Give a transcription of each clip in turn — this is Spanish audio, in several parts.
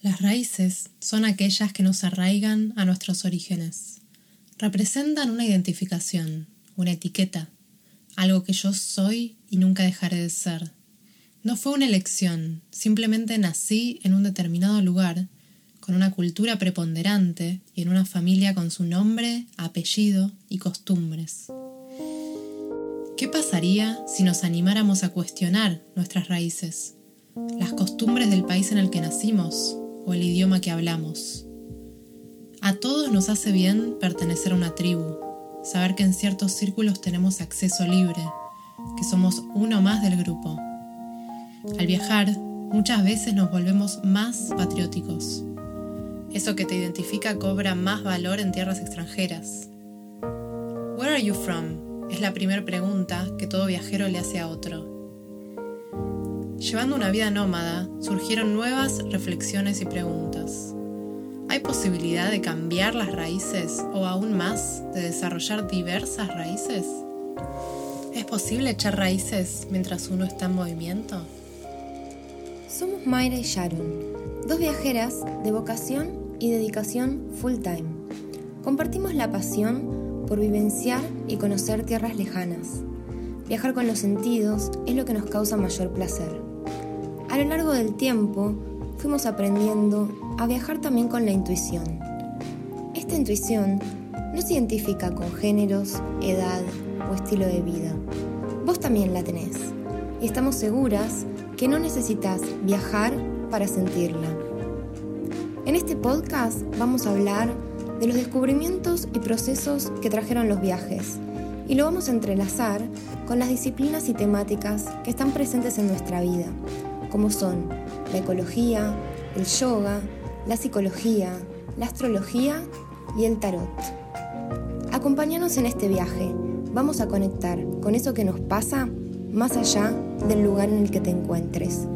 Las raíces son aquellas que nos arraigan a nuestros orígenes. Representan una identificación, una etiqueta, algo que yo soy y nunca dejaré de ser. No fue una elección, simplemente nací en un determinado lugar, con una cultura preponderante y en una familia con su nombre, apellido y costumbres. ¿Qué pasaría si nos animáramos a cuestionar nuestras raíces, las costumbres del país en el que nacimos o el idioma que hablamos? A todos nos hace bien pertenecer a una tribu, saber que en ciertos círculos tenemos acceso libre, que somos uno más del grupo. Al viajar, muchas veces nos volvemos más patrióticos. Eso que te identifica cobra más valor en tierras extranjeras. Where are you from? Es la primera pregunta que todo viajero le hace a otro. Llevando una vida nómada, surgieron nuevas reflexiones y preguntas. ¿Hay posibilidad de cambiar las raíces o aún más de desarrollar diversas raíces? ¿Es posible echar raíces mientras uno está en movimiento? Somos Mayra y Sharon, dos viajeras de vocación y dedicación full time. Compartimos la pasión por vivenciar y conocer tierras lejanas. Viajar con los sentidos es lo que nos causa mayor placer. A lo largo del tiempo fuimos aprendiendo a viajar también con la intuición. Esta intuición no se identifica con géneros, edad o estilo de vida. Vos también la tenés y estamos seguras que no necesitas viajar para sentirla. En este podcast vamos a hablar de los descubrimientos y procesos que trajeron los viajes, y lo vamos a entrelazar con las disciplinas y temáticas que están presentes en nuestra vida, como son la ecología, el yoga, la psicología, la astrología y el tarot. Acompáñanos en este viaje, vamos a conectar con eso que nos pasa más allá del lugar en el que te encuentres.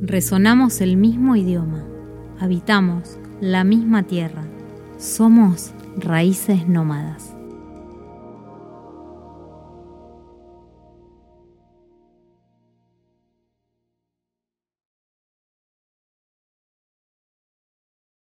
Resonamos el mismo idioma, habitamos la misma tierra, somos raíces nómadas.